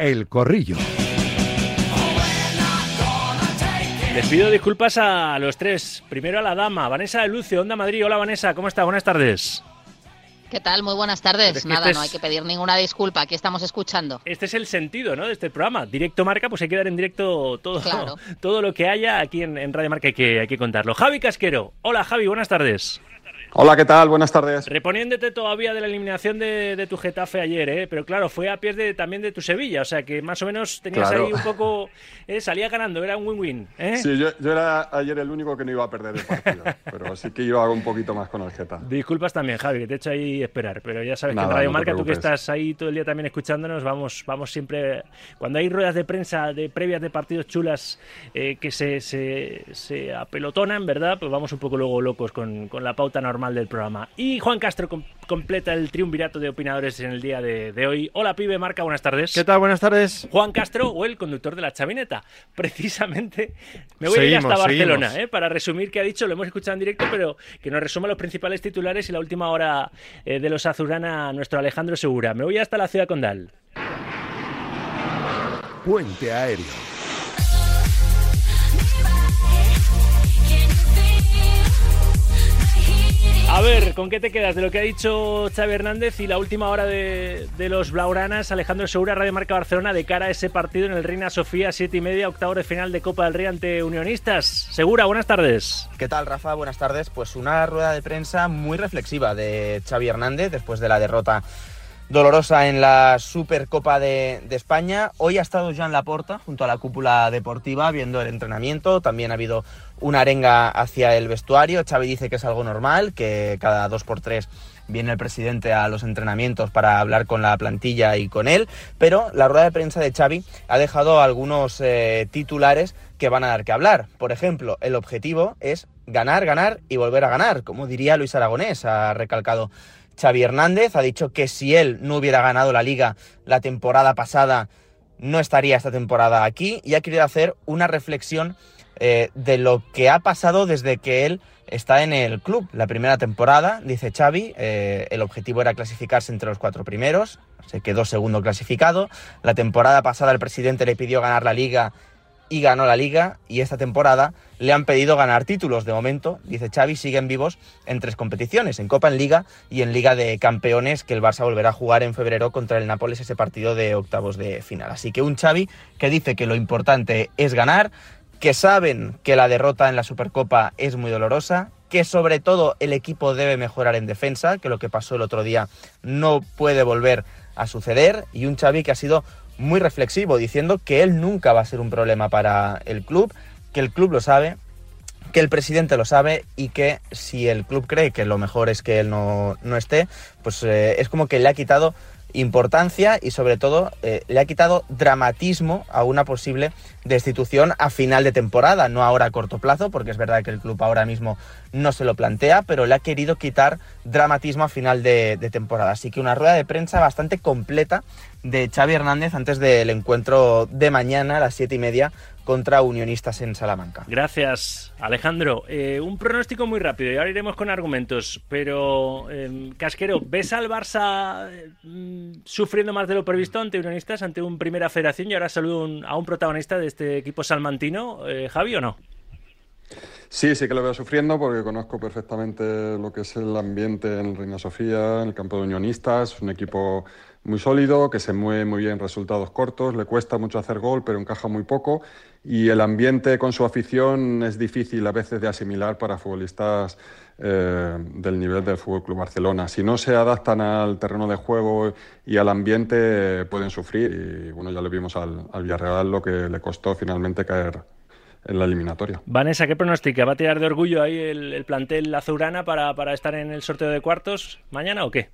El Corrillo. Les pido disculpas a los tres. Primero a la dama, Vanessa de Lucio, Onda Madrid. Hola Vanessa, ¿cómo está? Buenas tardes. ¿Qué tal? Muy buenas tardes. Nada, este no hay que pedir ninguna disculpa. Aquí estamos escuchando. Este es el sentido, ¿no? De este programa. Directo Marca, pues hay que dar en directo todo, todo lo que haya aquí en, Radio Marca. Hay que, hay que contarlo. Javi Casquero. Hola Javi, buenas tardes. Hola, ¿qué tal? Buenas tardes. Reponiéndote todavía de la eliminación de, tu Getafe ayer, ¿eh? pero claro, fue a pies de, también de tu Sevilla, o sea que más o menos tenías ahí un poco. ¿eh? Salía ganando, era un win-win. ¿eh? Sí, yo, era ayer el único que no iba a perder el partido, pero sí que iba un poquito más con el Getafe. Disculpas también, Javi, que te he hecho ahí esperar, pero ya sabes que en Radio Marca, tú que estás ahí todo el día también escuchándonos, vamos, vamos siempre. Cuando hay ruedas de prensa de previas de partidos chulas eh, que se, se, se, apelotonan, ¿verdad? Pues vamos un poco luego locos con, con la pauta normal del programa. Y Juan Castro completa el triunvirato de opinadores en el día de, hoy. Hola, pibe, Marca, buenas tardes. ¿Qué tal? Buenas tardes. Juan Castro o el conductor de la chavineta. Precisamente me voy a ir hasta Barcelona ¿eh? para resumir qué ha dicho. Lo hemos escuchado en directo, pero que nos resuma los principales titulares y la última hora eh, de los Azurana, nuestro Alejandro Segura. Me voy hasta la ciudad condal. Puente aéreo. A ver, ¿con qué te quedas de lo que ha dicho Xavi Hernández y la última hora de, los Blauranas, Alejandro Segura, Radio Marca Barcelona, de cara a ese partido en el Reina Sofía, siete y media, octavo de final de Copa del Rey ante Unionistas? Segura, buenas tardes. ¿Qué tal, Rafa? Buenas tardes. Pues una rueda de prensa muy reflexiva de Xavi Hernández después de la derrota dolorosa en la Supercopa de, España. Hoy ha estado Jean Laporta junto a la cúpula deportiva viendo el entrenamiento. También ha habido una arenga hacia el vestuario. Xavi dice que es algo normal, que cada dos por tres viene el presidente a los entrenamientos para hablar con la plantilla y con él, pero la rueda de prensa de Xavi ha dejado algunos eh, titulares que van a dar que hablar. Por ejemplo, el objetivo es ganar, ganar y volver a ganar, como diría Luis Aragonés, ha recalcado Xavi Hernández ha dicho que si él no hubiera ganado la liga la temporada pasada, no estaría esta temporada aquí y ha querido hacer una reflexión eh, de lo que ha pasado desde que él está en el club. La primera temporada, dice Xavi, eh, el objetivo era clasificarse entre los cuatro primeros, se quedó segundo clasificado. La temporada pasada el presidente le pidió ganar la liga y ganó la liga y esta temporada le han pedido ganar títulos. De momento, dice Xavi, siguen vivos en tres competiciones, en Copa, en Liga y en Liga de Campeones, que el Barça volverá a jugar en febrero contra el Nápoles ese partido de octavos de final. Así que un Xavi que dice que lo importante es ganar, que saben que la derrota en la Supercopa es muy dolorosa, que sobre todo el equipo debe mejorar en defensa, que lo que pasó el otro día no puede volver a suceder, y un Xavi que ha sido muy reflexivo, diciendo que él nunca va a ser un problema para el club, que el club lo sabe, que el presidente lo sabe y que si el club cree que lo mejor es que él no, esté, pues eh, es como que le ha quitado importancia y sobre todo eh, le ha quitado dramatismo a una posible destitución a final de temporada, no ahora a corto plazo, porque es verdad que el club ahora mismo no se lo plantea, pero le ha querido quitar dramatismo a final de, temporada. Así que una rueda de prensa bastante completa de Xavi Hernández antes del encuentro de mañana a las siete y media contra Unionistas en Salamanca. Gracias, Alejandro. Eh, un pronóstico muy rápido y ahora iremos con argumentos, pero em, Casquero, ¿ves al Barça mm, sufriendo más de lo previsto ante Unionistas, ante un Primera Federación y ahora saludo a un protagonista de este equipo salmantino, eh, Javi o no? Sí, sí que lo veo sufriendo porque conozco perfectamente lo que es el ambiente en Reina Sofía, en el campo de Unionistas, un equipo muy sólido, que se mueve muy bien resultados cortos, le cuesta mucho hacer gol, pero encaja muy poco. Y el ambiente con su afición es difícil a veces de asimilar para futbolistas eh, del nivel del Fútbol Club Barcelona. Si no se adaptan al terreno de juego y al ambiente, pueden sufrir. Y bueno, ya le vimos al, Villarreal lo que le costó finalmente caer en la eliminatoria. Vanessa, ¿qué pronostica? ¿Va a tirar de orgullo ahí el, el plantel azurana para, para estar en el sorteo de cuartos mañana o qué?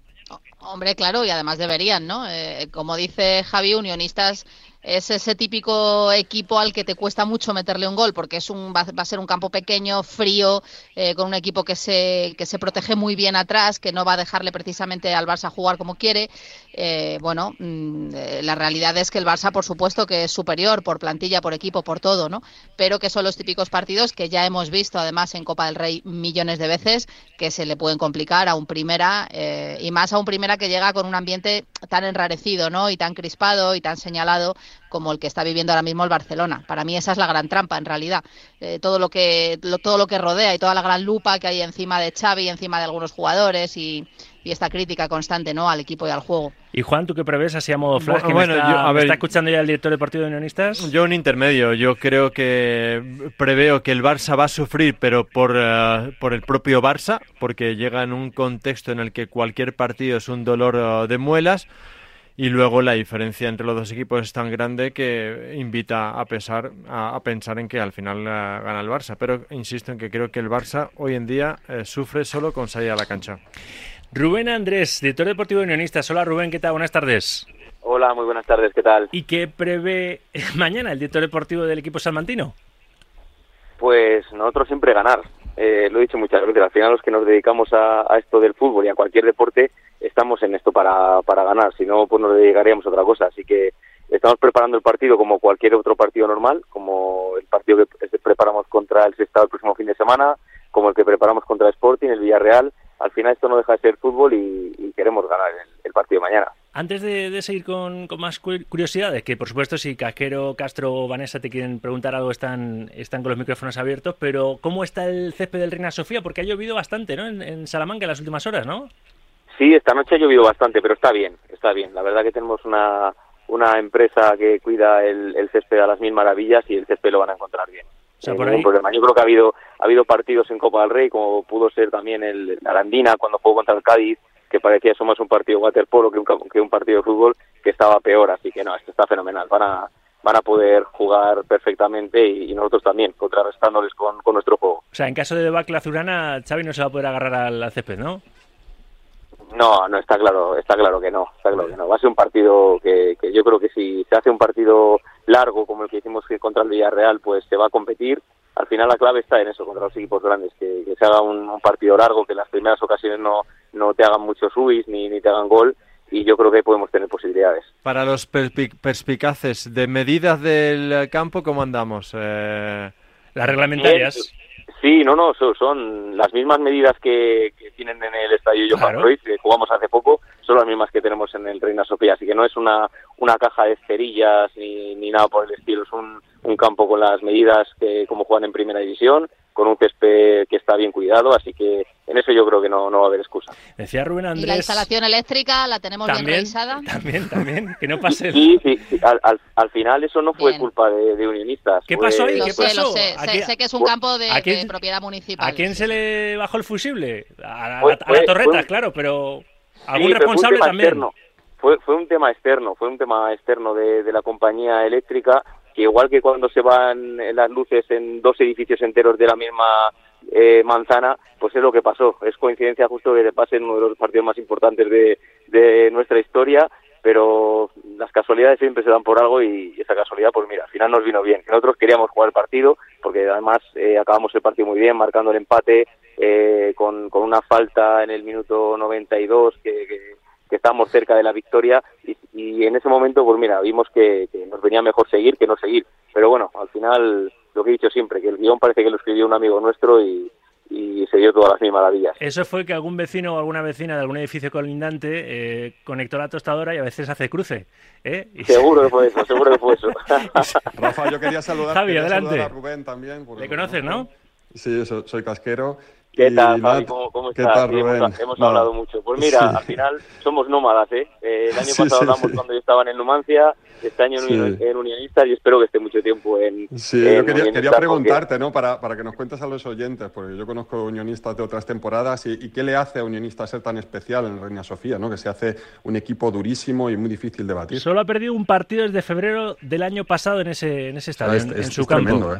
Hombre, claro, y además deberían, ¿no? Eh, como dice Javi, Unionistas es ese típico equipo al que te cuesta mucho meterle un gol, porque es un, va, a ser un campo pequeño, frío, eh, con un equipo que se, que se protege muy bien atrás, que no va a dejarle precisamente al Barça jugar como quiere. Eh, bueno, mm, eh, la realidad es que el Barça, por supuesto, que es superior por plantilla, por equipo, por todo, ¿no? Pero que son los típicos partidos que ya hemos visto, además, en Copa del Rey millones de veces, que se le pueden complicar a un primera, y más a un primera que llega con un ambiente tan enrarecido, ¿no? Y tan crispado y tan señalado como el que está viviendo ahora mismo el Barcelona. Para mí esa es la gran trampa, en realidad. Eh, todo lo que todo lo que rodea y toda la gran lupa que hay encima de Xavi, encima de algunos jugadores y, esta crítica constante no al equipo y al juego. Y Juan, ¿tú qué prevés así a modo flash? Bueno, está, a ver, está escuchando ya el director deportivo de Unionistas? Yo un intermedio. Yo creo que preveo que el Barça va a sufrir, pero por, eh, por el propio Barça, porque llega en un contexto en el que cualquier partido es un dolor eh, de muelas y luego la diferencia entre los dos equipos es tan grande que invita a, pesar, a, pensar en que al final eh, gana el Barça. Pero insisto en que creo que el Barça hoy en día eh, sufre solo con salir a la cancha. Rubén Andrés, director deportivo de Unionistas. Hola Rubén, ¿qué tal? Buenas tardes. Hola, muy buenas tardes, ¿qué tal? ¿Y qué prevé mañana el director deportivo del equipo salmantino? Pues nosotros siempre ganar. Eh, lo he dicho muchas veces, al final los que nos dedicamos a, esto del fútbol y a cualquier deporte, estamos en esto para, para ganar, si no, pues nos dedicaríamos a otra cosa. Así que estamos preparando el partido como cualquier otro partido normal, como el partido que preparamos contra el Sestado el próximo fin de semana, como el que preparamos contra el Sporting, el Villarreal. Al final esto no deja de ser fútbol y, queremos ganar el, partido mañana. Antes de, seguir con, más curiosidades, que por supuesto si Casquero, Castro o Vanessa te quieren preguntar algo están, están con los micrófonos abiertos, pero ¿cómo está el césped del Reina Sofía? Porque ha llovido bastante, ¿no? En Salamanca en las últimas horas, ¿no? Sí, esta noche ha llovido bastante, pero está bien, está bien. La verdad que tenemos una, una empresa que cuida el, césped a las mil maravillas y el césped lo van a encontrar bien. O sea, por ahí... problema. Yo creo que ha habido ha habido partidos en Copa del Rey, como pudo ser también el Arandina cuando jugó contra el Cádiz, que parecía eso más un partido waterpolo que un, que un partido de fútbol, que estaba peor. Así que no, esto está fenomenal. Van a, van a poder jugar perfectamente y, nosotros también, contrarrestándoles con, con, nuestro juego. O sea, en caso de debacle azulana, Xavi no se va a poder agarrar al césped, ¿no? No, no está claro, está claro que no, está claro que no. Va a ser un partido que, que yo creo que si se hace un partido largo como el que hicimos contra el Villarreal, pues se va a competir. Al final la clave está en eso contra los equipos grandes, que, se haga un, partido largo, que en las primeras ocasiones no, no te hagan muchos subis ni, ni te hagan gol y yo creo que podemos tener posibilidades. Para los perspicaces, de medidas del campo, ¿cómo andamos? Eh... Las reglamentarias. Sí, no, no, son, las mismas medidas que, tienen en el estadio Johan Cruyff, que jugamos hace poco, son las mismas que tenemos en el Reina Sofía, así que no es una, una caja de cerillas ni, ni nada por el estilo, es un, un campo con las medidas que como juegan en primera división, con un césped que está bien cuidado, así que en eso yo creo que no, no va a haber excusa. Decía Rubén Andrés... ¿Y la instalación eléctrica la tenemos bien revisada? También, también, que no pase... Sí, sí, Al, al, final eso no fue culpa de, unionistas. ¿Qué pasó ahí? ¿Qué pasó? Lo sé, sé, que es un campo de, propiedad municipal. ¿A quién se le bajó el fusible? A, la torreta, claro, pero algún responsable también. Fue, fue un tema externo, fue un tema externo de, de la compañía eléctrica que igual que cuando se van las luces en dos edificios enteros de la misma eh, manzana, pues es lo que pasó. Es coincidencia justo que le pase en uno de los partidos más importantes de, de nuestra historia, pero las casualidades siempre se dan por algo y esa casualidad, pues mira, al final nos vino bien. Nosotros queríamos jugar el partido porque además eh, acabamos el partido muy bien, marcando el empate eh, con, con una falta en el minuto 92 que, que que estábamos cerca de la victoria y, en ese momento, pues mira, vimos que, nos venía mejor seguir que no seguir. Pero bueno, al final, lo que he dicho siempre, que el guion parece que lo escribió un amigo nuestro y, se dio todas las mil maravillas. Eso fue que algún vecino o alguna vecina de algún edificio colindante eh, conectó la tostadora y a veces hace cruce. ¿eh? Seguro que fue eso, seguro que fue eso. Rafa, yo quería saludar, Javi, adelante. a Rubén también. ¿Le conoces, no? Sí, soy casquero ¿Qué tal, Javi? ¿Cómo, estás? hemos, hablado mucho. Pues mira, al final somos nómadas, ¿eh? eh el año pasado hablamos cuando yo estaba en Numancia, este año en, en, Unionistas y espero que esté mucho tiempo en. Sí, yo quería, preguntarte, ¿no? Para, para que nos cuentes a los oyentes, porque yo conozco Unionistas de otras temporadas y, qué le hace a Unionistas ser tan especial en Reina Sofía, ¿no? Que se hace un equipo durísimo y muy difícil de batir. Solo ha perdido un partido desde febrero del año pasado en ese, en ese estadio, en, su campo. ¿eh?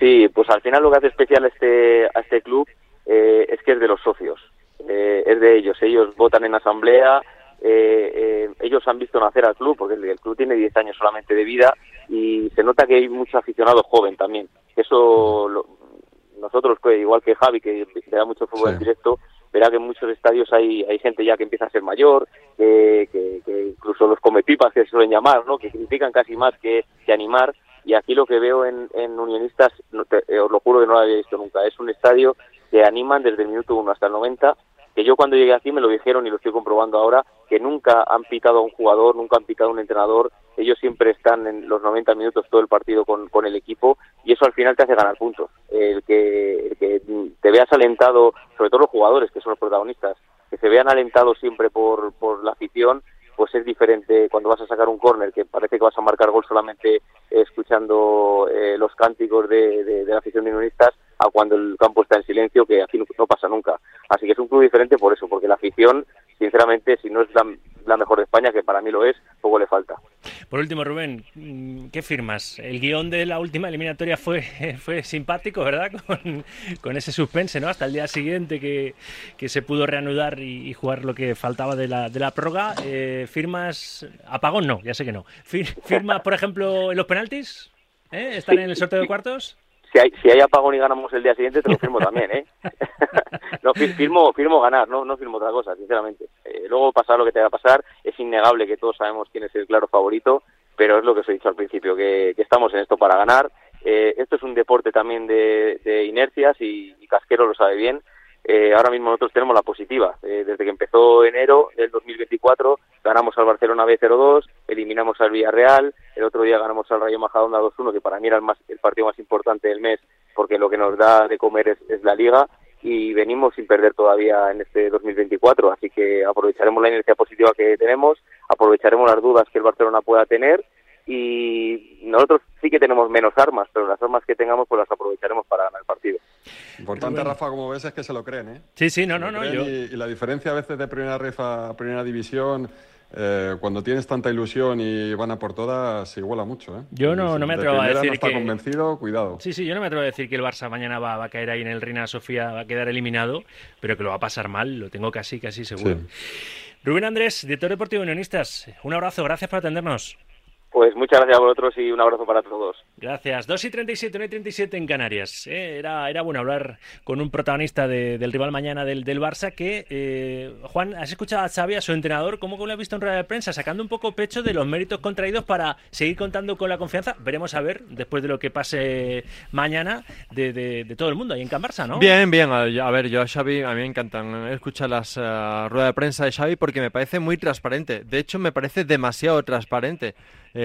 Sí, pues al final lo que hace especial este, a este club eh, es que es de los socios, eh, es de ellos. Ellos votan en asamblea ellos han visto nacer al club, porque el, club tiene 10 años solamente de vida y se nota que hay mucho aficionado joven también. Eso nosotros, pues, igual que Javi, que, da mucho fútbol en directo, verá que en muchos estadios hay, hay gente ya que empieza a ser mayor, que, que, incluso los comepipas que se suelen llamar, ¿no? que critican casi más que, que animar. Y aquí lo que veo en, en Unionistas, eh, os lo juro que no lo había visto nunca, es un estadio que animan desde el minuto 1 hasta el 90 que yo cuando llegué aquí me lo dijeron y lo estoy comprobando ahora, que nunca han pitado a un jugador, nunca han pitado a un entrenador, ellos siempre están en los 90 minutos todo el partido con, con el equipo y eso al final te hace ganar puntos. El que, el que te veas alentado, sobre todo los jugadores que son los protagonistas, que se vean alentados siempre por, por la afición, pues es diferente cuando vas a sacar un córner, que parece que vas a marcar gol solamente escuchando eh, los cánticos de, de, de la afición de unionistas, a cuando el campo está en silencio, que aquí no, pasa nunca. Así que es un club diferente por eso, porque la afición, sinceramente, si no es la, mejor de España, que para mí lo es, poco le falta. Por último, Rubén, ¿qué firmas? El guion de la última eliminatoria fue, fue simpático, ¿verdad? Con, ese suspense, ¿no? Hasta el día siguiente que, se pudo reanudar y, jugar lo que faltaba de la, de la prórroga. Eh, ¿Firmas? Apagón no, ya sé que no. ¿Firmas, por ejemplo, en los penaltis? ¿Eh? ¿Están en el sorteo de cuartos? Si hay, si hay apagón y ganamos el día siguiente, te lo firmo también, ¿eh? no, firmo, firmo ganar, no, no firmo otra cosa, sinceramente. Eh, luego pasar lo que te va a pasar, es innegable que todos sabemos quién es el claro favorito, pero es lo que os he dicho al principio, que, estamos en esto para ganar. Eh, esto es un deporte también de, inercias y, y Casquero lo sabe bien. Eh, ahora mismo nosotros tenemos la positiva. Eh, desde que empezó enero del 2024 ganamos al Barcelona B02, eliminamos al Villarreal, el otro día ganamos al Rayo Majadahonda 2-1, que para mí era el, más, el partido más importante del mes porque lo que nos da de comer es, la liga y venimos sin perder todavía en este 2024, así que aprovecharemos la inercia positiva que tenemos, aprovecharemos las dudas que el Barcelona pueda tener y nosotros sí que tenemos menos armas, pero las armas que tengamos pues las aprovecharemos para ganar el partido. Importante, Rafa, como ves, es que se lo creen, ¿eh? Sí, sí, no, no, no. Y, la diferencia a veces de primera ref a primera división, eh, cuando tienes tanta ilusión y van a por todas, se iguala mucho, ¿eh? Yo no, no me atrevo a decir no está convencido, cuidado. Sí, sí, yo no me atrevo a decir que el Barça mañana va, a caer ahí en el Reina Sofía, va a quedar eliminado, pero que lo va a pasar mal, lo tengo casi, casi seguro. Rubén Andrés, director deportivo de Unionistas, un abrazo, gracias por atendernos. Pues muchas gracias a vosotros y un abrazo para todos. Gracias. 2 y 37, 1 y 37 en Canarias. Eh, era, era bueno hablar con un protagonista del rival mañana del, del Barça que, eh, Juan, ¿has escuchado a Xavi, a su entrenador, cómo lo has visto en rueda de prensa, sacando un poco pecho de los méritos contraídos para seguir contando con la confianza? Veremos a ver, después de lo que pase mañana, de, de, todo el mundo ahí en Can Barça, ¿no? Bien, bien. A, ver, yo a Xavi, a mí me encantan escuchar las uh, ruedas de prensa de Xavi porque me parece muy transparente. De hecho, me parece demasiado transparente. Eh,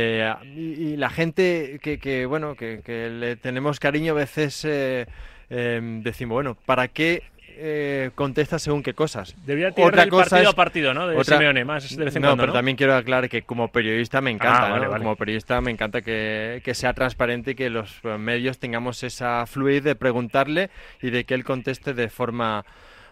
y, la gente que, que bueno, que, le tenemos cariño a veces eh, em, decimos, bueno, ¿para qué eh, contesta según qué cosas. Debería tener otra cosa partido a partido, ¿no? De Simeone, más de vez en no, cuando, pero también quiero aclarar que como periodista me encanta, ah, Como periodista me encanta que, que, sea transparente y que los medios tengamos esa fluidez de preguntarle y de que él conteste de forma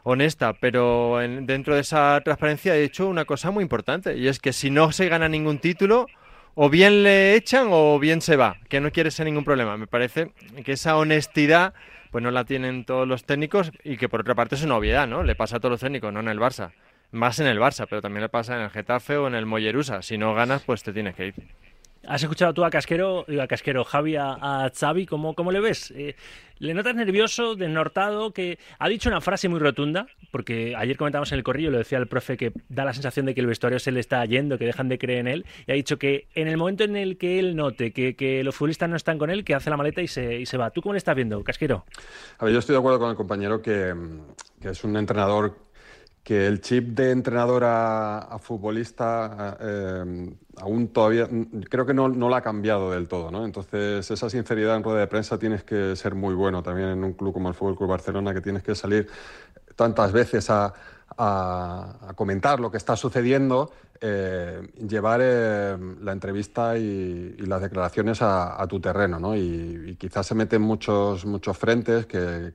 honesta, pero dentro de esa transparencia he hecho una cosa muy importante y es que si no se gana ningún título o bien le echan o bien se va, que no quiere ser ningún problema. Me parece que esa honestidad pues no la tienen todos los técnicos y que por otra parte es una obviedad, ¿no? Le pasa a todos los técnicos, no en el Barça. Más en el Barça, pero también le pasa en el Getafe o en el Mollerusa. Si no ganas, pues te tienes que ir. ¿Has escuchado tú a Casquero, a Casquero, Javi, a, Xavi? ¿Cómo, cómo le ves? Eh, ¿Le notas nervioso, desnortado? Que ha dicho una frase muy rotunda, porque ayer comentamos en el corrillo, lo decía el profe, que da la sensación de que el vestuario se le está yendo, que dejan de creer en él, y ha dicho que en el momento en el que él note que, los futbolistas no están con él, que hace la maleta y se, y se va. ¿Tú cómo le estás viendo, Casquero? A ver, yo estoy de acuerdo con el compañero que, que es un entrenador que el chip de entrenador a, futbolista eh, aún todavía creo que no, no, lo ha cambiado del todo, ¿no? Entonces esa sinceridad en rueda de prensa tienes que ser muy bueno también en un club como el Fútbol Club Barcelona que tienes que salir tantas veces a, comentar lo que está sucediendo, eh, llevar eh, la entrevista y, las declaraciones a, tu terreno, ¿no? Y, y, quizás se meten muchos muchos frentes que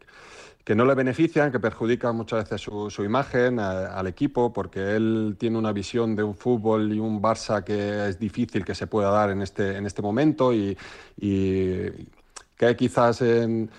que no le benefician, que perjudican muchas veces su, imagen al equipo, porque él tiene una visión de un fútbol y un Barça que es difícil que se pueda dar en este, en este momento y, que hay quizás en,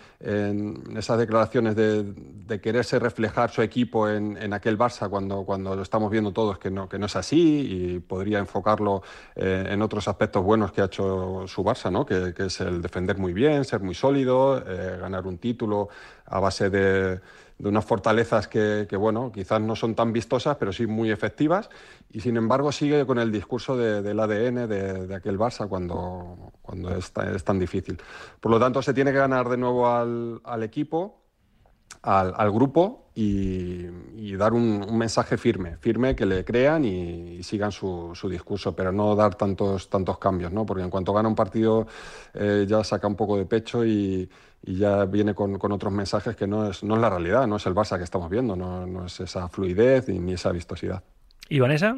esas declaraciones de, quererse reflejar su equipo en, aquel Barça cuando, cuando lo estamos viendo todos que no, que no es así y podría enfocarlo eh, en otros aspectos buenos que ha hecho su Barça, ¿no? que, es el defender muy bien, ser muy sólido, eh, ganar un título a base de de unas fortalezas que, bueno, quizás no son tan vistosas, pero sí muy efectivas, y sin embargo sigue con el discurso del ADN de, aquel Barça cuando, cuando es, tan difícil. Por lo tanto, se tiene que ganar de nuevo al, equipo, al, grupo, y, dar un, mensaje firme, firme que le crean y, sigan su, discurso, pero no dar tantos, tantos cambios, ¿no? porque en cuanto gana un partido eh, ya saca un poco de pecho y ya viene con, con, otros mensajes que no es, no es la realidad, no es el Barça que estamos viendo, no, no es esa fluidez ni, esa vistosidad. ¿Y Vanessa?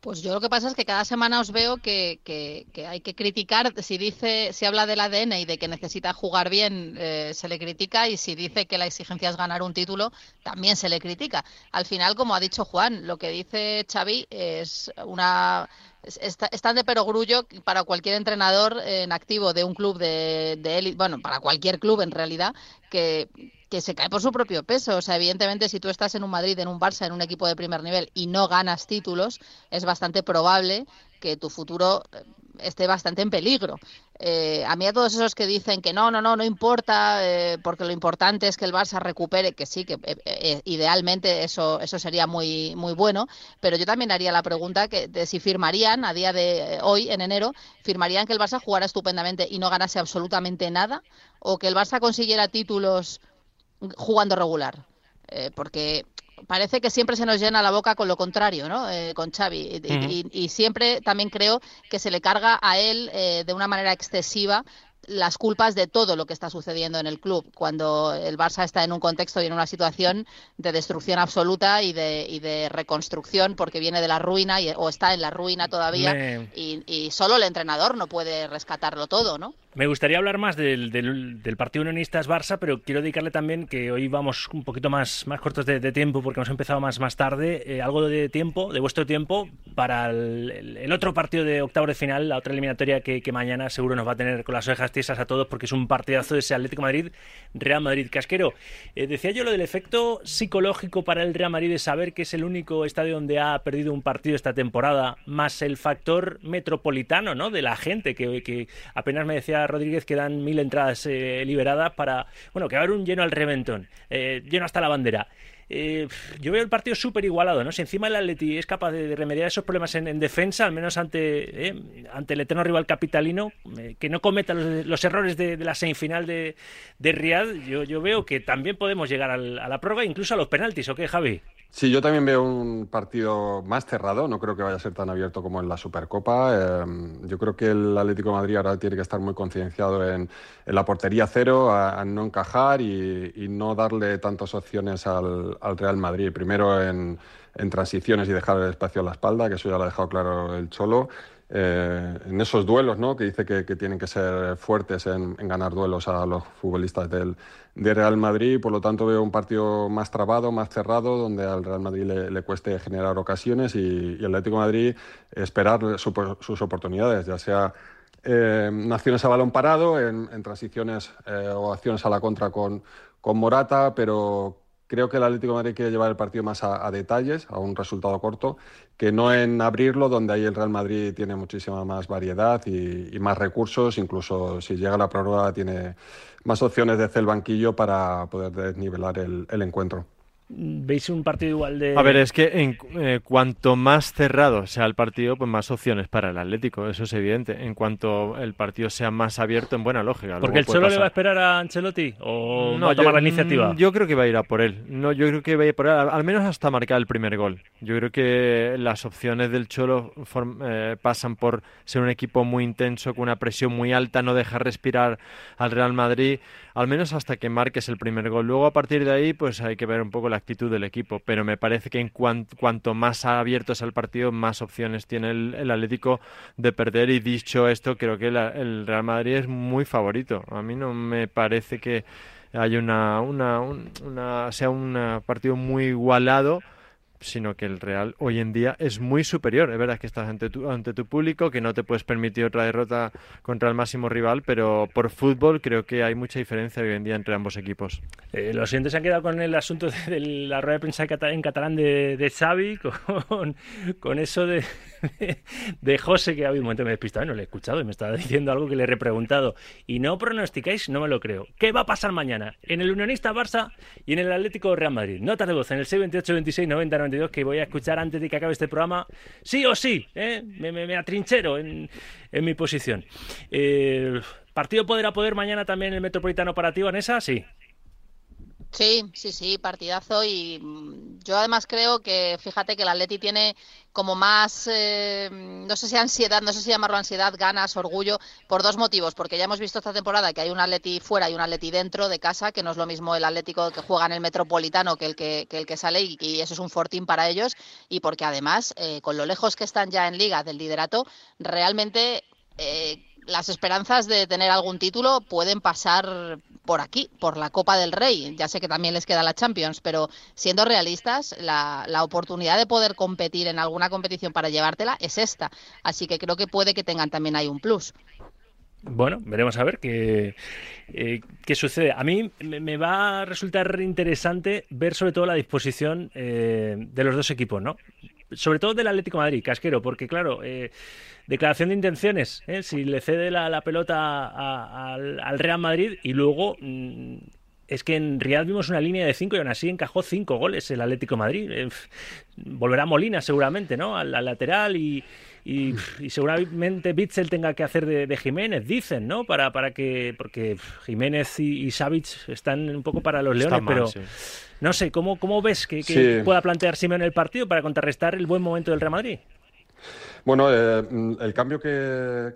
Pues yo lo que pasa es que cada semana os veo que, que, hay que criticar, si dice, si habla del ADN y de que necesita jugar bien, eh, se le critica, y si dice que la exigencia es ganar un título, también se le critica. Al final, como ha dicho Juan, lo que dice Xavi es una es, tan de perogrullo para cualquier entrenador en activo de un club de, de bueno, para cualquier club en realidad, que, que se cae por su propio peso. O sea, evidentemente, si tú estás en un Madrid, en un Barça, en un equipo de primer nivel y no ganas títulos, es bastante probable que tu futuro esté bastante en peligro. Eh, a mí a todos esos que dicen que no, no, no, no importa, eh, porque lo importante es que el Barça recupere, que sí, que eh, idealmente eso, eso sería muy, muy bueno, pero yo también haría la pregunta que de si firmarían a día de hoy, en enero, firmarían que el Barça jugara estupendamente y no ganase absolutamente nada, o que el Barça consiguiera títulos jugando regular. porque parece que siempre se nos llena la boca con lo contrario, ¿no? Eh, con Xavi. Y, siempre también creo que se le carga a él eh, de una manera excesiva las culpas de todo lo que está sucediendo en el club cuando el Barça está en un contexto y en una situación de destrucción absoluta y de, y de reconstrucción porque viene de la ruina y, o está en la ruina todavía y, y, solo el entrenador no puede rescatarlo todo, ¿no? Me gustaría hablar más del, Partido Unionistas Barça, pero quiero dedicarle también que hoy vamos un poquito más, más cortos de, tiempo porque hemos empezado más, más tarde, eh, algo de tiempo, de vuestro tiempo, para el, otro partido de octavo de final, la otra eliminatoria que, que mañana seguro nos va a tener con las orejas a todos porque es un partidazo de ese Atlético Madrid, Real Madrid. Casquero, eh, decía yo lo del efecto psicológico para el Real Madrid de saber que es el único estadio donde ha perdido un partido esta temporada, más el factor metropolitano, ¿no? De la gente, que, apenas me decía Rodríguez que dan mil entradas eh, liberadas para, bueno, que va a haber un lleno al reventón, eh, lleno hasta la bandera. Eh, yo veo el partido súper igualado, ¿no? Si encima el Atleti es capaz de, remediar esos problemas en, defensa, al menos ante, eh, ante el eterno rival capitalino, que no cometa los, errores de, la semifinal de, de yo, yo veo que también podemos llegar a la prórroga, incluso a los penaltis, ¿o qué, Javi? Sí, yo también veo un partido más cerrado, no creo que vaya a ser tan abierto como en la Supercopa. Em, yo creo que el Atlético de Madrid ahora tiene que estar muy concienciado en, la portería cero, a, no encajar y, no darle tantas opciones al, Real Madrid. Primero en, transiciones y dejar el espacio a la espalda, que eso ya lo ha dejado claro el Cholo. Eh, en esos duelos, ¿no? que dice que, tienen que ser fuertes en, ganar duelos a los futbolistas del, de Real Madrid. Por lo tanto, veo un partido más trabado, más cerrado, donde al Real Madrid le, cueste generar ocasiones y, el Atlético Madrid esperar sus oportunidades, ya sea eh, en acciones a balón parado, en, transiciones eh, o acciones a la contra con, con Morata, pero Creo que el Atlético de Madrid quiere llevar el partido más a, detalles, a un resultado corto, que no en abrirlo, donde ahí el Real Madrid tiene muchísima más variedad y, más recursos. Incluso si llega la prórroga, tiene más opciones de hacer el banquillo para poder desnivelar el encuentro. ¿Veis un partido igual de.? A ver, es que en eh, cuanto más cerrado sea el partido, pues más opciones para el Atlético, eso es evidente. En cuanto el partido sea más abierto, en buena lógica. ¿Porque el Cholo le va a esperar a Ancelotti o no, va a tomar la iniciativa? Yo creo que va a ir a por él. No, yo creo que va a ir por él, al menos hasta marcar el primer gol. Yo creo que las opciones del Cholo eh, pasan por ser un equipo muy intenso, con una presión muy alta, no dejar respirar al Real Madrid, al menos hasta que marques el primer gol. Luego, a partir de ahí, pues hay que ver un poco la actitud del equipo, pero me parece que en cuanto más abierto es el partido, más opciones tiene el, Atlético de perder. Y dicho esto, creo que el Real Madrid es muy favorito. A mí no me parece que haya una, una, sea un partido muy igualado sino que el Real hoy en día es muy superior. Es verdad que estás ante tu, ante tu público, que no te puedes permitir otra derrota contra el máximo rival, pero por fútbol creo que hay mucha diferencia hoy en día entre ambos equipos. Eh, los siguientes se han quedado con el asunto de, la rueda de prensa en catalán de, de Xavi, con, con eso de, de José, que ha habido un momento me he despistado, no le he escuchado y me estaba diciendo algo que le he repreguntado. Y no pronosticáis, no me lo creo. ¿Qué va a pasar mañana? En el Unionista Barça y en el Atlético Real Madrid. Notas de voz en el 628 26 90 92 que voy a escuchar antes de que acabe este programa. Sí o sí, ¿eh? me, atrinchero en, mi posición. Eh, ¿Partido poder a poder mañana también el Metropolitano para ti, Vanessa? Sí. Sí, sí, sí, partidazo y mm, yo además creo que, fíjate que el Atleti tiene como más, eh, no sé si ansiedad, no sé si llamarlo ansiedad, ganas, orgullo, por dos motivos, porque ya hemos visto esta temporada que hay un Atleti fuera y un Atleti dentro de casa, que no es lo mismo el Atlético que juega en el Metropolitano que el que, el que sale y, eso es un fortín para ellos y porque además, eh, con lo lejos que están ya en liga del liderato, realmente... Eh, las esperanzas de tener algún título pueden pasar por aquí, por la Copa del Rey. Ya sé que también les queda la Champions, pero siendo realistas, la, oportunidad de poder competir en alguna competición para llevártela es esta. Así que creo que puede que tengan también ahí un plus. Bueno, veremos a ver qué, eh, qué sucede. A mí me va a resultar interesante ver sobre todo la disposición eh, de los dos equipos, ¿no? Sobre todo del Atlético Madrid, casquero, porque claro, eh, declaración de intenciones, ¿eh? si le cede la, pelota al, Real Madrid y luego mm, es que en Real vimos una línea de cinco y aún así encajó cinco goles el Atlético Madrid. Eh, volverá Molina seguramente, ¿no? Al, lateral y, y, seguramente Bitzel tenga que hacer de, Jiménez, dicen, ¿no? Para, para que porque Jiménez y, y están un poco para los leones, pero no sé, ¿cómo, cómo ves que, pueda plantear Simeone el partido para contrarrestar el buen momento del Real Madrid? Bueno, eh, el cambio que,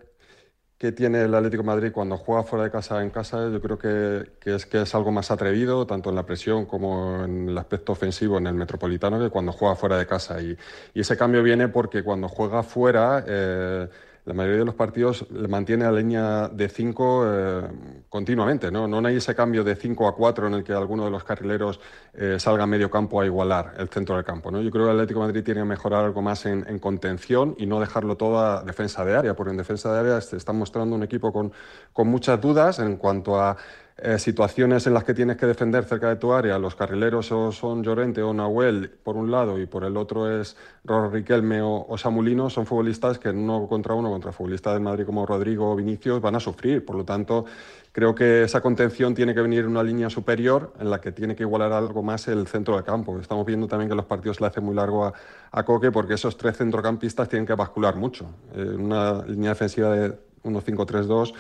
que tiene el Atlético Madrid cuando juega fuera de casa en casa, yo creo que, es que es algo más atrevido, tanto en la presión como en el aspecto ofensivo en el Metropolitano, que cuando juega fuera de casa. Y, ese cambio viene porque cuando juega fuera, eh, la mayoría de los partidos mantiene la línea de 5 eh, continuamente, ¿no? No hay ese cambio de 5 a 4 en el que alguno de los carrileros eh, salga a medio campo a igualar el centro del campo, ¿no? Yo creo que el Atlético Madrid tiene que mejorar algo más en, contención y no dejarlo todo a defensa de área, porque en defensa de área se está mostrando un equipo con, con muchas dudas en cuanto a eh, situaciones en las que tienes que defender cerca de tu área, los carrileros son Llorente o Nahuel por un lado y por el otro es Roro Riquelme o, Samulino, son futbolistas que uno contra uno, contra futbolistas del Madrid como Rodrigo o Vinicius, van a sufrir. Por lo tanto, creo que esa contención tiene que venir en una línea superior en la que tiene que igualar algo más el centro del campo. Estamos viendo también que los partidos le hacen muy largo a, a Coque porque esos tres centrocampistas tienen que bascular mucho. Eh, una línea defensiva de 1-5-3-2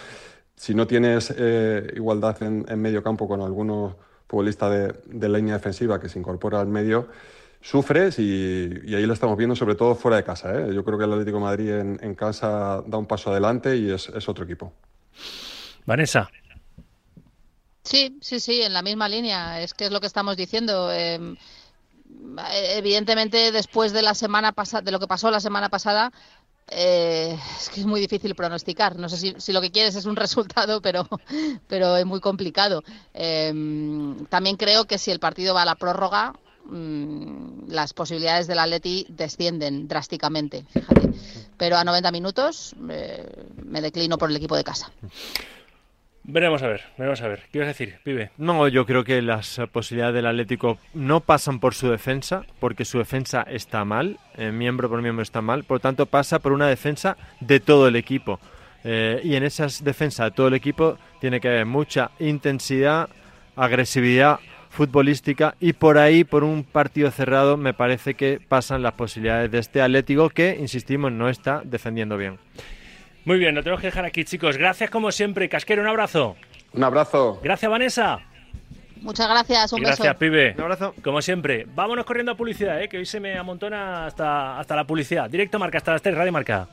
si no tienes eh, igualdad en, medio campo con algunos futbolistas de, de, línea defensiva que se incorpora al medio, sufres y, ahí lo estamos viendo sobre todo fuera de casa. ¿eh? Yo creo que el Atlético de Madrid en, casa da un paso adelante y es, otro equipo. Vanessa. Sí, sí, sí, en la misma línea. Es que es lo que estamos diciendo. Em, evidentemente, después de la semana pasada, de lo que pasó la semana pasada, eh, es que es muy difícil pronosticar. No sé si, lo que quieres es un resultado, pero, pero es muy complicado. Em, también creo que si el partido va a la prórroga, mm, las posibilidades del Atleti descienden drásticamente, fíjate. Pero a 90 minutos eh, me declino por el equipo de casa. Veremos a ver, veremos a ver. ¿Qué ibas a decir, pibe? No, yo creo que las posibilidades del Atlético no pasan por su defensa, porque su defensa está mal, eh, miembro por miembro está mal, por lo tanto pasa por una defensa de todo el equipo. Eh, y en esa defensa de todo el equipo tiene que haber mucha intensidad, agresividad futbolística y por ahí, por un partido cerrado, me parece que pasan las posibilidades de este Atlético que, insistimos, no está defendiendo bien. Muy bien, lo tenemos que dejar aquí, chicos. Gracias como siempre. Casquero, un abrazo. Un abrazo. Gracias, Vanessa. Muchas gracias, un Gracias, pibe. Un abrazo. Como siempre. Vámonos corriendo a publicidad, ¿eh? que hoy se me amontona hasta, hasta la publicidad. Directo Marca, hasta las 3, Radio Marca.